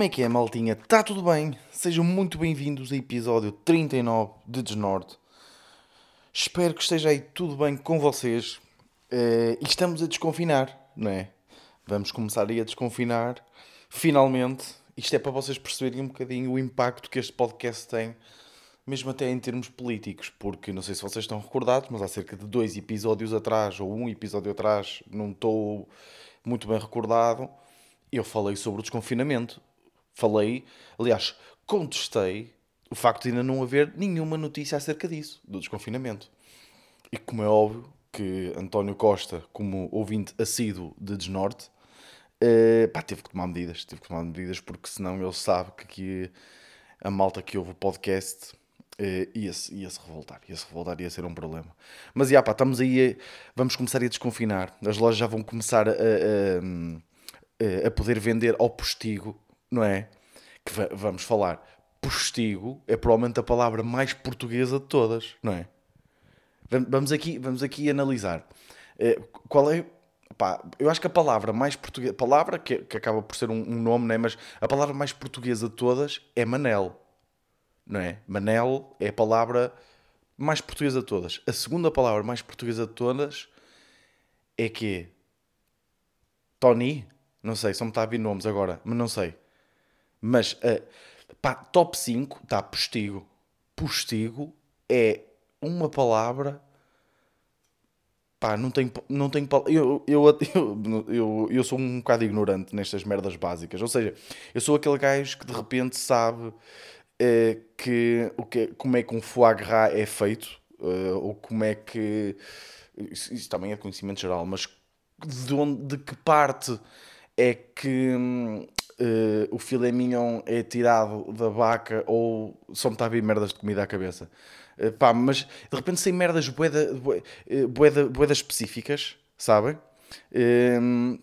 Como é que é, maltinha? Está tudo bem? Sejam muito bem-vindos ao episódio 39 de Desnorte. Espero que esteja aí tudo bem com vocês. Eh, e estamos a desconfinar, não é? Vamos começar aí a desconfinar. Finalmente. Isto é para vocês perceberem um bocadinho o impacto que este podcast tem, mesmo até em termos políticos. Porque não sei se vocês estão recordados, mas há cerca de dois episódios atrás, ou um episódio atrás, não estou muito bem recordado, eu falei sobre o desconfinamento. Falei, aliás, contestei o facto de ainda não haver nenhuma notícia acerca disso, do desconfinamento. E como é óbvio que António Costa, como ouvinte assíduo de Desnorte, eh, pá, teve que tomar medidas, teve que tomar medidas porque senão ele sabe que aqui a malta que ouve o podcast eh, ia-se ia -se revoltar, ia-se revoltar, ia ser um problema. Mas, já pá, estamos aí, a, vamos começar a desconfinar, as lojas já vão começar a, a, a poder vender ao postigo, não é? Que va- vamos falar, postigo é provavelmente a palavra mais portuguesa de todas, não é? Vam- Vamos aqui, vamos aqui analisar. Eh, Qual é. pá, eu acho que a palavra mais portuguesa. Palavra que, que acaba por ser um, um nome, né? mas a palavra mais portuguesa de todas é Manel. Não é? Manel é a palavra mais portuguesa de todas. A segunda palavra mais portuguesa de todas é que Tony? Não sei, só me está a vir nomes agora, mas não sei. Mas, eh, pá, top 5 está postigo. Postigo é uma palavra. Pá, não tenho, não pal- eu, eu, eu, eu, eu sou um bocado ignorante nestas merdas básicas. Ou seja, eu sou aquele gajo que de repente sabe eh, que, o que, como é que um foie gras é feito, eh, ou como é que. Isso, isso também é conhecimento geral, mas de, onde, de que parte é que eh, o filé mignon é tirado da vaca ou só me está a vir merdas de comida à cabeça. Eh, pá, mas de repente sem merdas boeda, boeda, boeda, boeda específicas, sabem? Hum,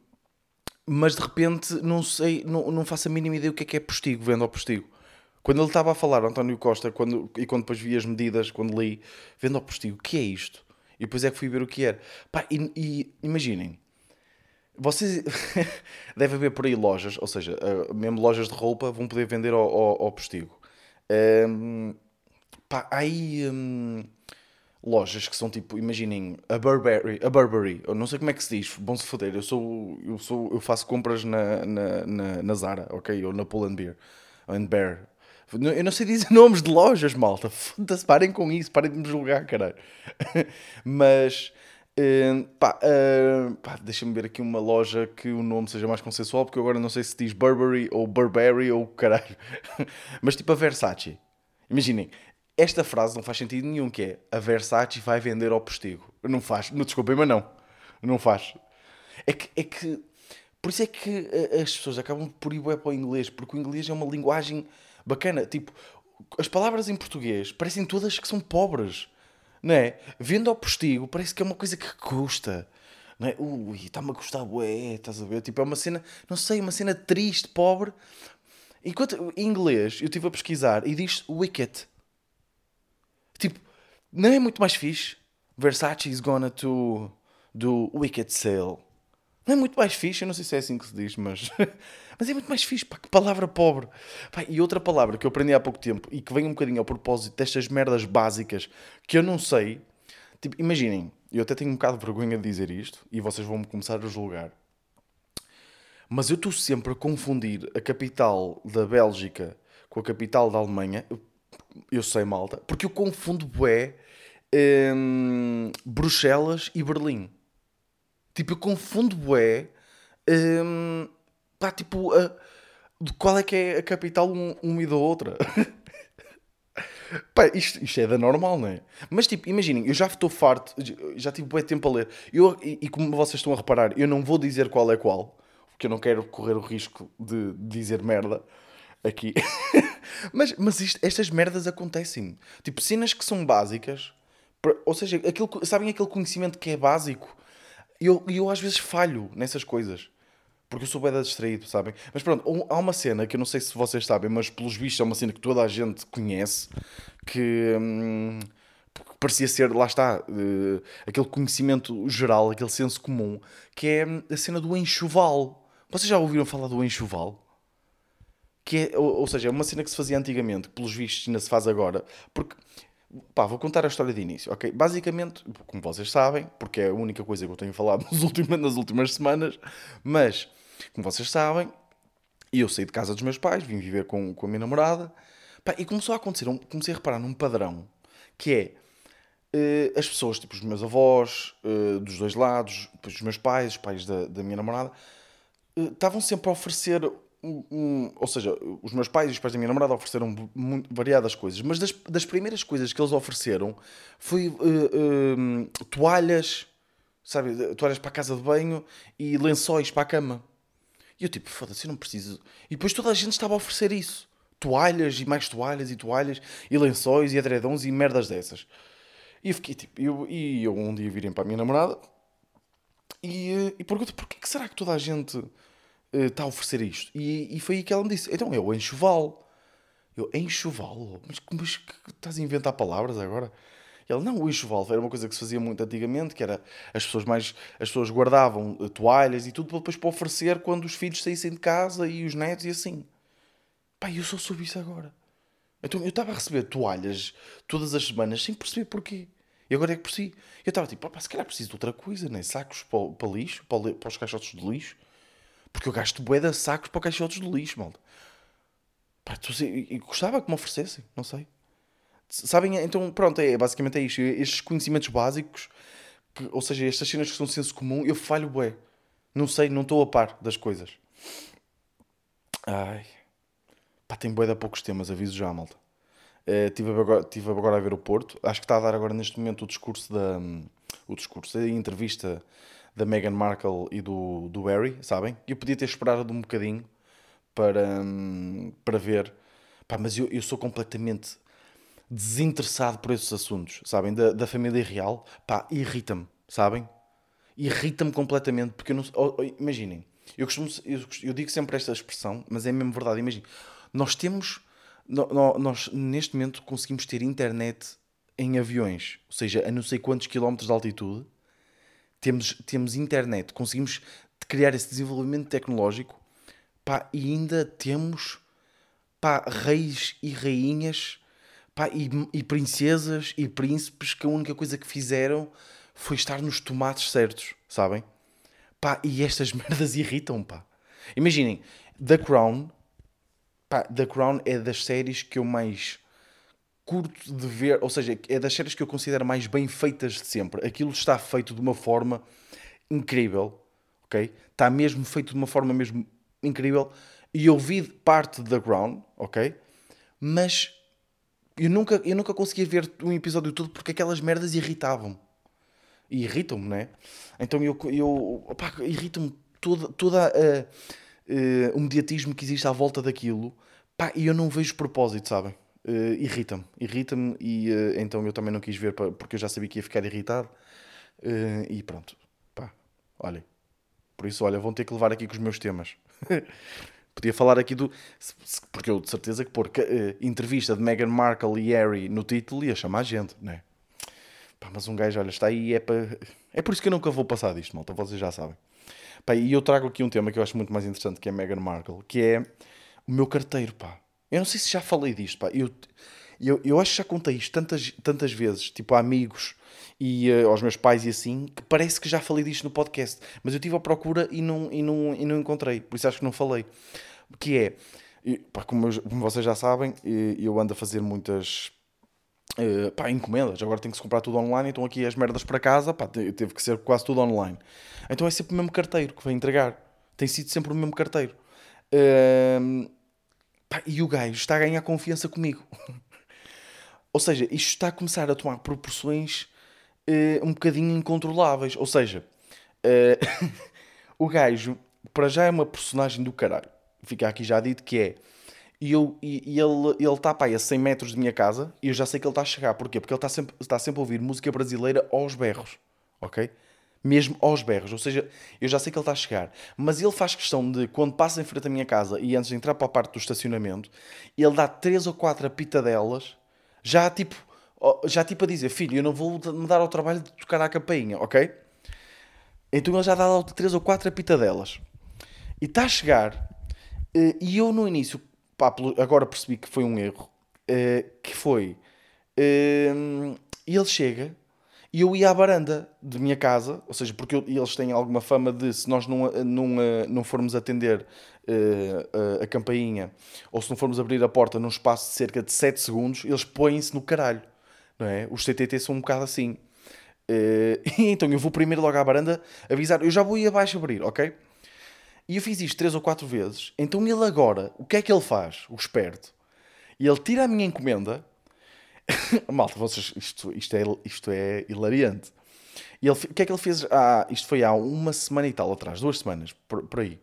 mas de repente não sei, não, não faço a mínima ideia o que é que é postigo, vendo ao postigo. Quando ele estava a falar, António Costa, quando, e quando depois vi as medidas, quando li, vendo ao postigo, o que é isto? E depois é que fui ver o que era. Pá, e, e imaginem, vocês deve haver por aí lojas, ou seja, eh, mesmo lojas de roupa vão poder vender ao, ao, ao postigo. Ehm, pá, há aí hum, lojas que são tipo, imaginem, a Burberry, a Burberry, eu não sei como é que se diz, bom se foder, eu sou, eu sou, eu faço compras na, na, na, na Zara, ok, ou na Pull Bear, and Bear. Eu não sei dizer nomes de lojas, malta. Foda-se, parem com isso, parem de me julgar, caralho. Mas, eh, pá, eh, pá, deixa-me ver aqui uma loja que o nome seja mais consensual, porque eu agora não sei se diz Burberry ou Burberry ou caralho. Mas tipo a Versace. Imaginem, esta frase não faz sentido nenhum, que é a Versace vai vender ao postigo. Não faz, não desculpem, mas não. Não faz. É que, é que por isso é que eh, as pessoas acabam por ir para o inglês, porque o inglês é uma linguagem bacana. Tipo, as palavras em português parecem todas que são pobres, não é? Vendo ao postigo, parece que é uma coisa que custa. Não é? Ui, está-me a custar bué, estás a ver? Tipo, é uma cena, não sei, uma cena triste, pobre. Enquanto em inglês eu estive a pesquisar e diz wicked. Tipo, não é muito mais fixe? Versace is gonna to do Wicked Sale. Não é muito mais fixe, eu não sei se é assim que se diz, mas, mas é muito mais fixe, pá, que palavra pobre. Pá, e outra palavra que eu aprendi há pouco tempo e que vem um bocadinho ao propósito destas merdas básicas que eu não sei. Tipo, imaginem, eu até tenho um bocado de vergonha de dizer isto e vocês vão-me começar a julgar. Mas eu estou sempre a confundir a capital da Bélgica com a capital da Alemanha. Eu, sei, malta, porque eu confundo bué hum, Bruxelas e Berlim. Tipo, eu confundo bué. hum, pá, tipo, a- de qual é que é a capital um, uma e da outra? Pá, isto, isto é da normal, não é? Mas tipo, imaginem, eu já estou farto, já tive bué tempo a ler. Eu, e, e como vocês estão a reparar, eu não vou dizer qual é qual, porque eu não quero correr o risco de dizer merda aqui. mas mas isto- estas merdas acontecem. Tipo, cenas que são básicas, ou seja, aquilo, sabem aquele conhecimento que é básico? E eu, eu às vezes falho nessas coisas. Porque eu sou bem distraído, sabem? Mas pronto, um- há uma cena que eu não sei se vocês sabem, mas pelos vistos é uma cena que toda a gente conhece, que hum, parecia ser, lá está, eh, aquele conhecimento geral, aquele senso comum, que é hum, a cena do enxoval. Vocês já ouviram falar do enxoval? que é, ou, ou seja, é uma cena que se fazia antigamente, pelos vistos ainda se faz agora, porque Pá, vou contar a história de início, ok? Basicamente, como vocês sabem, porque é a única coisa que eu tenho falado nas últimas, nas últimas semanas, mas, como vocês sabem, eu saí de casa dos meus pais, vim viver com, com a minha namorada, pá, e começou a acontecer, comecei a reparar num padrão, que é, uh, as pessoas, tipo os meus avós, uh, dos dois lados, os meus pais, os pais da, da minha namorada, uh, estavam sempre a oferecer um, ou seja, os meus pais e os pais da minha namorada ofereceram muito, variadas coisas, mas das, das, primeiras coisas que eles ofereceram foi uh, uh, toalhas, sabe, toalhas para a casa de banho e lençóis para a cama. E eu tipo, foda-se, eu não preciso. E depois toda a gente estava a oferecer isso: toalhas e mais toalhas e toalhas e lençóis e edredons e merdas dessas. E eu fiquei tipo, eu, e eu um dia virei para a minha namorada e, eh, e pergunto: porquê que será que toda a gente está eh, a oferecer isto. E, e foi aí que ela me disse: então é o enxoval. Eu, enxoval? Mas, mas estás a inventar palavras agora? Ele, não, o enxoval era uma coisa que se fazia muito antigamente, que era as pessoas mais, as pessoas guardavam eh, toalhas e tudo depois para oferecer quando os filhos saíssem de casa e os netos e assim. Pá, eu só soube isso agora. Então eu estava a receber toalhas todas as semanas sem perceber porquê. E agora é que percebi. Eu estava tipo, pá, se calhar preciso de outra coisa, né? Sacos para, para lixo, para, para os caixotes de lixo. Porque eu gasto bué de sacos para caixotes de lixo, malta. Pá, e gostava que me oferecessem, não sei. Sabem? Então, pronto, é, basicamente é isto. Estes conhecimentos básicos, que, ou seja, estas cenas que são senso comum, eu falho bué. Não sei, não estou a par das coisas. Ai. Pá, tem bué de poucos temas, aviso já, malta. Uh, tive, agora, tive agora a ver o Porto. Acho que está a dar agora neste momento o discurso da... O discurso, a entrevista da Meghan Markle e do, do Harry, sabem? Eu podia ter esperado um bocadinho para, para ver, Pá, mas eu, eu sou completamente desinteressado por esses assuntos, sabem? Da, da família real, pá, irrita-me, sabem? Irrita-me completamente, porque eu não. Oh, oh, imaginem, eu, costumo, eu, eu, digo sempre esta expressão, mas é mesmo verdade. Imaginem, nós temos. No, nós, neste momento, conseguimos ter internet em aviões, ou seja, a não sei quantos quilómetros de altitude, temos, temos internet, conseguimos criar esse desenvolvimento tecnológico pá, e ainda temos pá, reis e rainhas pá, e, e princesas e príncipes que a única coisa que fizeram foi estar nos tomates certos, sabem? Pá, e estas merdas irritam, pá. Imaginem, The Crown, pá, The Crown é das séries que eu mais curto de ver, ou seja, é das séries que eu considero mais bem feitas de sempre. Aquilo está feito de uma forma incrível, ok? Está mesmo feito de uma forma mesmo incrível. E eu vi parte da Ground, ok? Mas eu nunca, eu nunca conseguia ver um episódio todo porque aquelas merdas irritavam. E irritam-me, né? Então eu, eu irritam-me toda, toda a, a, o mediatismo que existe à volta daquilo. Pá, e eu não vejo propósito, sabem? Uh, irrita-me. Irrita-me e uh, então eu também não quis ver porque eu já sabia que ia ficar irritado. Uh, e pronto. Pá, olhem. Por isso, olha, vão ter que levar aqui com os meus temas. Podia falar aqui do. Porque eu de certeza que pôr entrevista de Meghan Markle e Harry no título ia chamar gente, não é? Pá, mas um gajo, olha, está aí, é para. É por isso que eu nunca vou passar disto, malta, vocês já sabem. Pá, e eu trago aqui um tema que eu acho muito mais interessante que é Meghan Markle, que é o meu carteiro, pá. Eu não sei se já falei disto, pá. Eu, eu, eu acho que já contei isto tantas, tantas vezes, tipo a amigos e uh, aos meus pais e assim, que parece que já falei disto no podcast. Mas eu estive à procura e não, e, não, e não encontrei, por isso acho que não falei. Que é, pá, como, eu, como vocês já sabem, eu ando a fazer muitas uh, pá, encomendas. Agora tenho que se comprar tudo online, então aqui as merdas para casa, pá, teve que ser quase tudo online. Então é sempre o mesmo carteiro que vai entregar. Tem sido sempre o mesmo carteiro. Uh, Pá, e o gajo está a ganhar confiança comigo. Ou seja, isto está a começar a tomar proporções uh, um bocadinho incontroláveis. Ou seja, uh, o gajo, para já é uma personagem do caralho. Fica aqui já dito que é. E, eu, e, e ele, ele está pá, a 100 metros de minha casa e eu já sei que ele está a chegar. Porquê? Porque ele está sempre, está sempre a ouvir música brasileira aos berros. Ok? Mesmo aos berros. Ou seja, eu já sei que ele está a chegar, mas ele faz questão de, quando passa em frente à minha casa e antes de entrar para a parte do estacionamento, ele dá três ou quatro apitadelas, já tipo, já tipo a dizer: Filho, eu não vou me dar ao trabalho de tocar a campainha, ok? Então ele já dá três ou quatro apitadelas e está a chegar. Eh, e eu no início pá, agora percebi que foi um erro, uh, que foi, uh, ele chega e eu ia à varanda de minha casa, ou seja, porque eu, eles têm alguma fama de se nós não, não, não formos atender uh, a campainha ou se não formos abrir a porta num espaço de cerca de 7 segundos, eles põem-se no caralho. Não é? Os CTT são um bocado assim. Uh, então eu vou primeiro logo à varanda avisar, eu já vou ir abaixo abrir, ok? E eu fiz isto três ou quatro vezes. Então ele agora, o que é que ele faz? O esperto. Ele tira a minha encomenda. Malta, vocês, isto, isto, é, isto é hilariante. E ele, o que é que ele fez? Ah, isto foi há uma semana e tal atrás, duas semanas, por, por aí.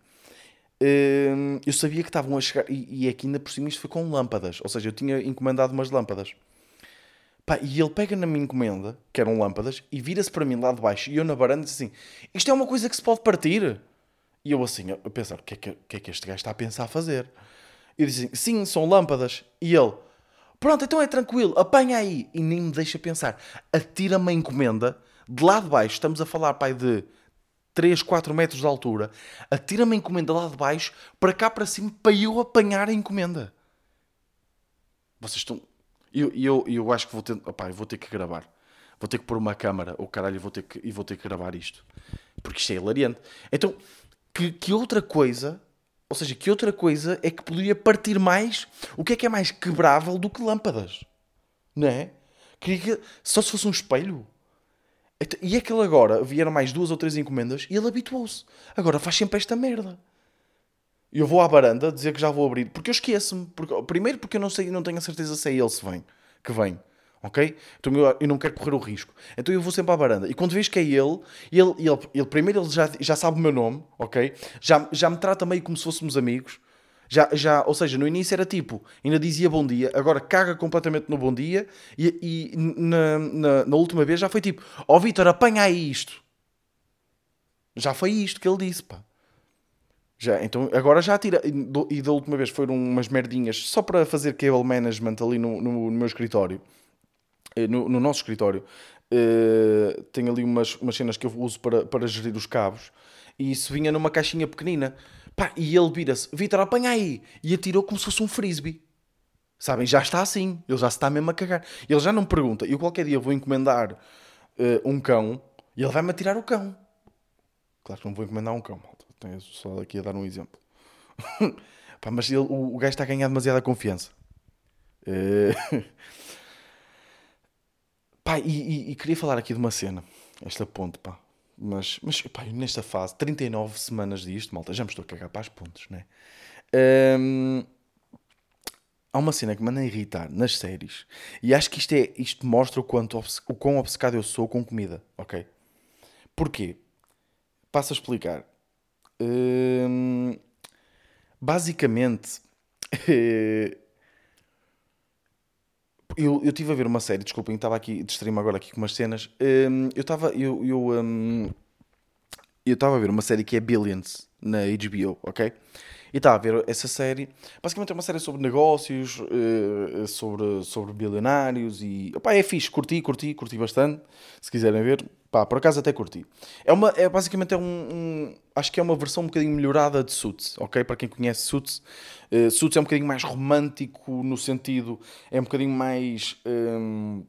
Hum, eu sabia que estavam a chegar, e, e aqui ainda por cima isto foi com lâmpadas, ou seja, eu tinha encomendado umas lâmpadas. Pá, e ele pega na minha encomenda, que eram lâmpadas, e vira-se para mim lá de baixo, e eu na varanda disse assim: Isto é uma coisa que se pode partir. E eu assim, a pensar: O que é que, que, é que este gajo está a pensar fazer? E disse assim: Sim, são lâmpadas. E ele: Pronto, então é tranquilo, apanha aí. E nem me deixa pensar. Atira-me a encomenda, de lá de baixo, estamos a falar, pai, de 3, 4 metros de altura, atira-me a encomenda lá de baixo, para cá para cima, para eu apanhar a encomenda. Vocês estão eu, eu, eu acho que vou ter, opá, vou ter que gravar. Vou ter que pôr uma câmara, ou oh, caralho, vou ter que, e vou ter que gravar isto. Porque isto é hilariante. Então, que, que outra coisa, ou seja, que outra coisa é que poderia partir mais? O que é que é mais quebrável do que lâmpadas? Não é? Queria que, só se fosse um espelho. Então, e aquele agora, vieram mais duas ou três encomendas e ele habituou-se. Agora faz sempre esta merda eu vou à varanda dizer que já vou abrir, porque eu esqueço-me. Porque, primeiro porque eu não sei, não tenho a certeza se é ele se vem, que vem. Ok? Então eu, eu não quero correr o risco. Então eu vou sempre à varanda. E quando vejo que é ele, ele, ele, ele primeiro ele já, já sabe o meu nome, ok? Já, já me trata meio como se fôssemos amigos. Já, já, ou seja, no início era tipo, ainda dizia bom dia, agora caga completamente no bom dia e, e na, na, na, última vez já foi tipo, ó oh, Vitor, apanha aí isto. Já foi isto que ele disse, pá. Já, então agora já tira. E da última vez foram umas merdinhas só para fazer cable management ali no, no, no meu escritório. Eh, no, no nosso escritório. Uh, tenho ali umas, umas cenas que eu uso para, para gerir os cabos. E isso vinha numa caixinha pequenina. Pá, e ele vira-se: Vitor, apanha aí! E atirou como se fosse um frisbee. Sabem? Já está assim. Ele já se está mesmo a cagar. Ele já não pergunta. Eu qualquer dia vou encomendar uh, um cão e ele vai-me atirar o cão. Claro que não vou encomendar um cão, tenho só aqui a dar um exemplo. pá, mas ele, o, o gajo está a ganhar demasiada confiança. Uh... pá, e, e, e, queria falar aqui de uma cena, esta ponte, pá. Mas, mas pá, nesta fase, 39 semanas disto, malta, já me estou a cagar para as pontes, né? Um... Ehm, há uma cena que me anda irritar nas séries, e acho que isto, é, isto mostra o, quanto, o quão obcecado eu sou com comida, ok? Porquê? Passo a explicar. Hum, basicamente, eu, eu estive a ver uma série, desculpem, estava aqui, distraí-me agora aqui com umas cenas. Hum, eu estava eu, eu, hum, eu estava a ver uma série que é Billions na HBO, ok? E estava a ver essa série. Basicamente é uma série sobre negócios, uh, sobre, sobre bilionários e. Opá, é fixe, curti, curti, curti bastante. Se quiserem ver, pá, por acaso até curti. É uma, é, basicamente é um, um, Acho que é uma versão um bocadinho melhorada de Suits, ok? Para quem conhece Suits, uh, Suits é um bocadinho mais romântico no sentido. É um bocadinho mais. Um,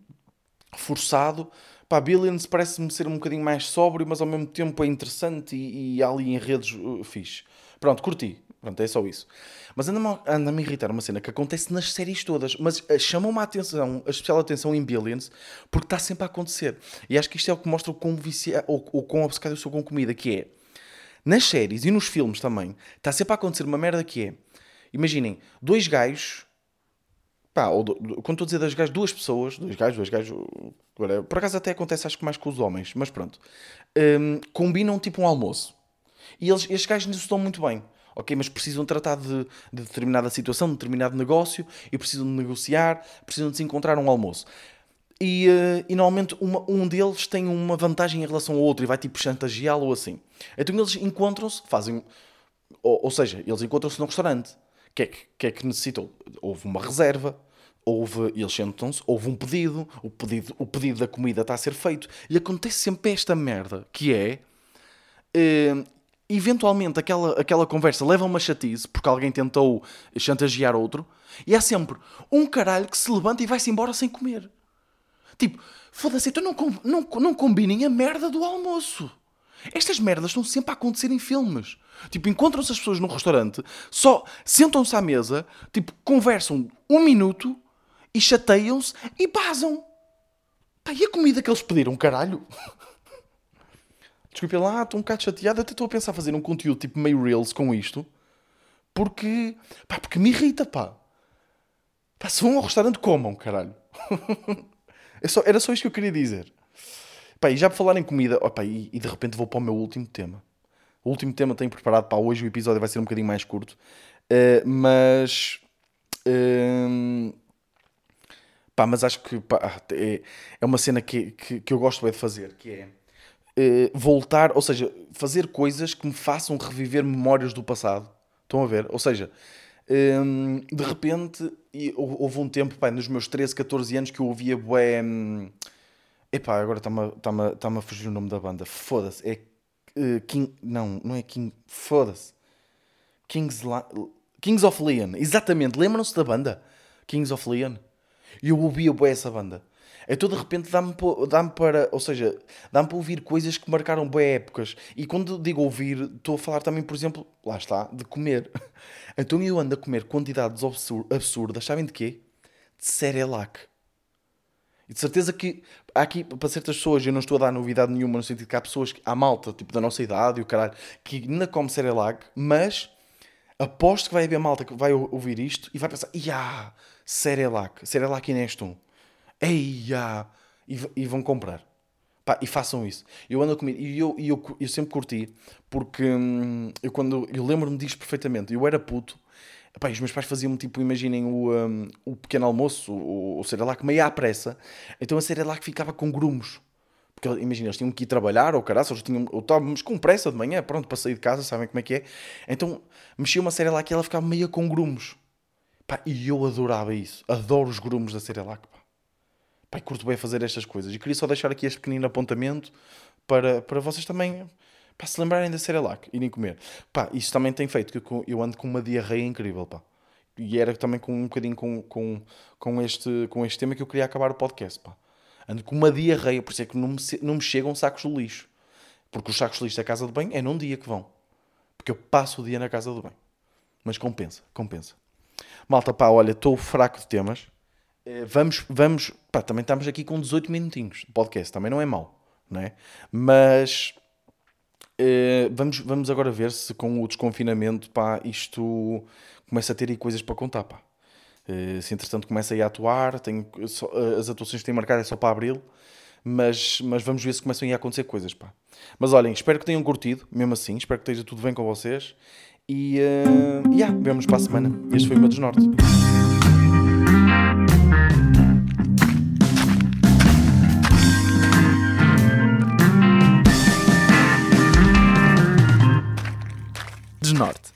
forçado. Pá, Billions parece-me ser um bocadinho mais sóbrio, mas ao mesmo tempo é interessante e, e ali enredos uh, fixe. Pronto, curti. Pronto, é só isso. Mas anda-me anda a irritar uma cena que acontece nas séries todas, mas uh, chamam-me a atenção, a especial atenção em Billions, porque está sempre a acontecer. E acho que isto é o que mostra o quão, vicia, ou, ou quão obcecado eu sou com comida, que é, nas séries e nos filmes também, está sempre a acontecer uma merda que é, imaginem, dois gajos, pá, ou, quando estou a dizer dois gajos, duas pessoas, dois gajos, dois gajos, por acaso até acontece acho que mais com os homens, mas pronto, um, combinam tipo um almoço. E eles, estes gajos não se dão muito bem ok, mas precisam tratar de, de determinada situação, de determinado negócio e precisam de negociar, precisam de se encontrar um almoço. E, uh, e normalmente uma, um deles tem uma vantagem em relação ao outro e vai tipo chantageá-lo assim. Então eles encontram-se, fazem. Ou, ou seja, eles encontram-se num restaurante. O que, é que, que é que necessitam? Houve uma reserva, houve, eles sentam-se, houve um pedido, o pedido, o pedido da comida está a ser feito. E acontece sempre esta merda, que é. Eventualmente aquela, aquela conversa leva a uma chatice porque alguém tentou chantagear outro e há sempre um caralho que se levanta e vai-se embora sem comer. Tipo, foda-se, então não, não, não combinem a merda do almoço. Estas merdas estão sempre a acontecer em filmes. Tipo, encontram-se as pessoas num restaurante, só sentam-se à mesa, tipo, conversam um minuto e chateiam-se e basam. Pá, e a comida que eles pediram, caralho? Desculpe lá, estou um bocado chateado. Até estou a pensar fazer um conteúdo tipo meio Reels com isto. Porque, pá, porque me irrita, pá. Pá, se vão ao restaurante, comam, caralho. é só, era só isto que eu queria dizer. Pá, e já por falar em comida, opa, e, e, de repente vou para o meu último tema. O último tema tenho preparado para hoje, o episódio vai ser um bocadinho mais curto. Uh, mas. Uh, pá, mas acho que pá, é, é uma cena que, que, que eu gosto bem de fazer, que é eh, voltar, ou seja, fazer coisas que me façam reviver memórias do passado. Estão a ver? Ou seja, um, de repente, houve um tempo, pá, nos meus 13, 14 anos, que eu ouvia bué. Um, epá, agora está-me tá tá a fugir o nome da banda. Foda-se. É uh, King. Não, não é King. Foda-se. Kings. Kings of Leon. Exatamente. Lembram-se da banda? Kings of Leon. E eu ouvia bué essa banda. Então de repente dá-me dá para, ou seja, dá-me para ouvir coisas que marcaram boas épocas. E quando digo ouvir, estou a falar também, por exemplo, lá está, de comer. Então eu ando a comer quantidades absurdas, sabem de quê? De Cerelac. E de certeza que há aqui, para certas pessoas, eu não estou a dar novidade nenhuma, no sentido que há pessoas, há malta, tipo da nossa idade e o caralho, que ainda come Cerelac, mas aposto que vai haver malta que vai ouvir isto e vai pensar, ia, Cerelac, Cerelac Inestum. Eia! E, e vão comprar. Pá, e façam isso. Eu ando a comer. E eu, eu, eu sempre curti, porque hum, eu quando. Eu lembro-me disto perfeitamente. Eu era puto. Pá, os meus pais faziam tipo, imaginem o, um, o pequeno almoço, o, o Cerelac, meio à pressa. Então a Cerelac ficava com grumos. Porque imagina, eles tinham que ir trabalhar, ou caraças, tinham, ou estávamos com pressa de manhã, pronto, para sair de casa, sabem como é que é. Então mexia uma Cerelac e ela ficava meio com grumos. Pá, e eu adorava isso. Adoro os grumos da Cerelac. Pá. Pai, curto bem fazer estas coisas. E queria só deixar aqui este pequenino apontamento para, para vocês também para se lembrarem da Cerelac, irem comer. Pá, isso também tem feito que eu, eu ando com uma diarreia incrível, pá. E era também com um bocadinho com, com, com, este, com este tema que eu queria acabar o podcast, pá. Ando com uma diarreia, por isso é que não me, não me chegam sacos de lixo. Porque os sacos de lixo da casa de banho é num dia que vão. Porque eu passo o dia na casa do banho. Mas compensa, compensa. Malta, pá, olha, estou fraco de temas. Eh, vamos, vamos, pá, também estamos aqui com 18 minutinhos de podcast, também não é mau, não é? Mas uh, vamos, vamos agora ver se com o desconfinamento, pá, isto começa a ter aí coisas para contar, pá. Uh, se entretanto começa a ir a atuar, tenho, só, as atuações que têm marcado é só para abril, mas, mas vamos ver se começam a, ir a acontecer coisas, pá. Mas olhem, espero que tenham curtido, mesmo assim, espero que esteja tudo bem com vocês. E, uh, yeah, vemos para a semana. Este foi o meu desnorte. Desnorte.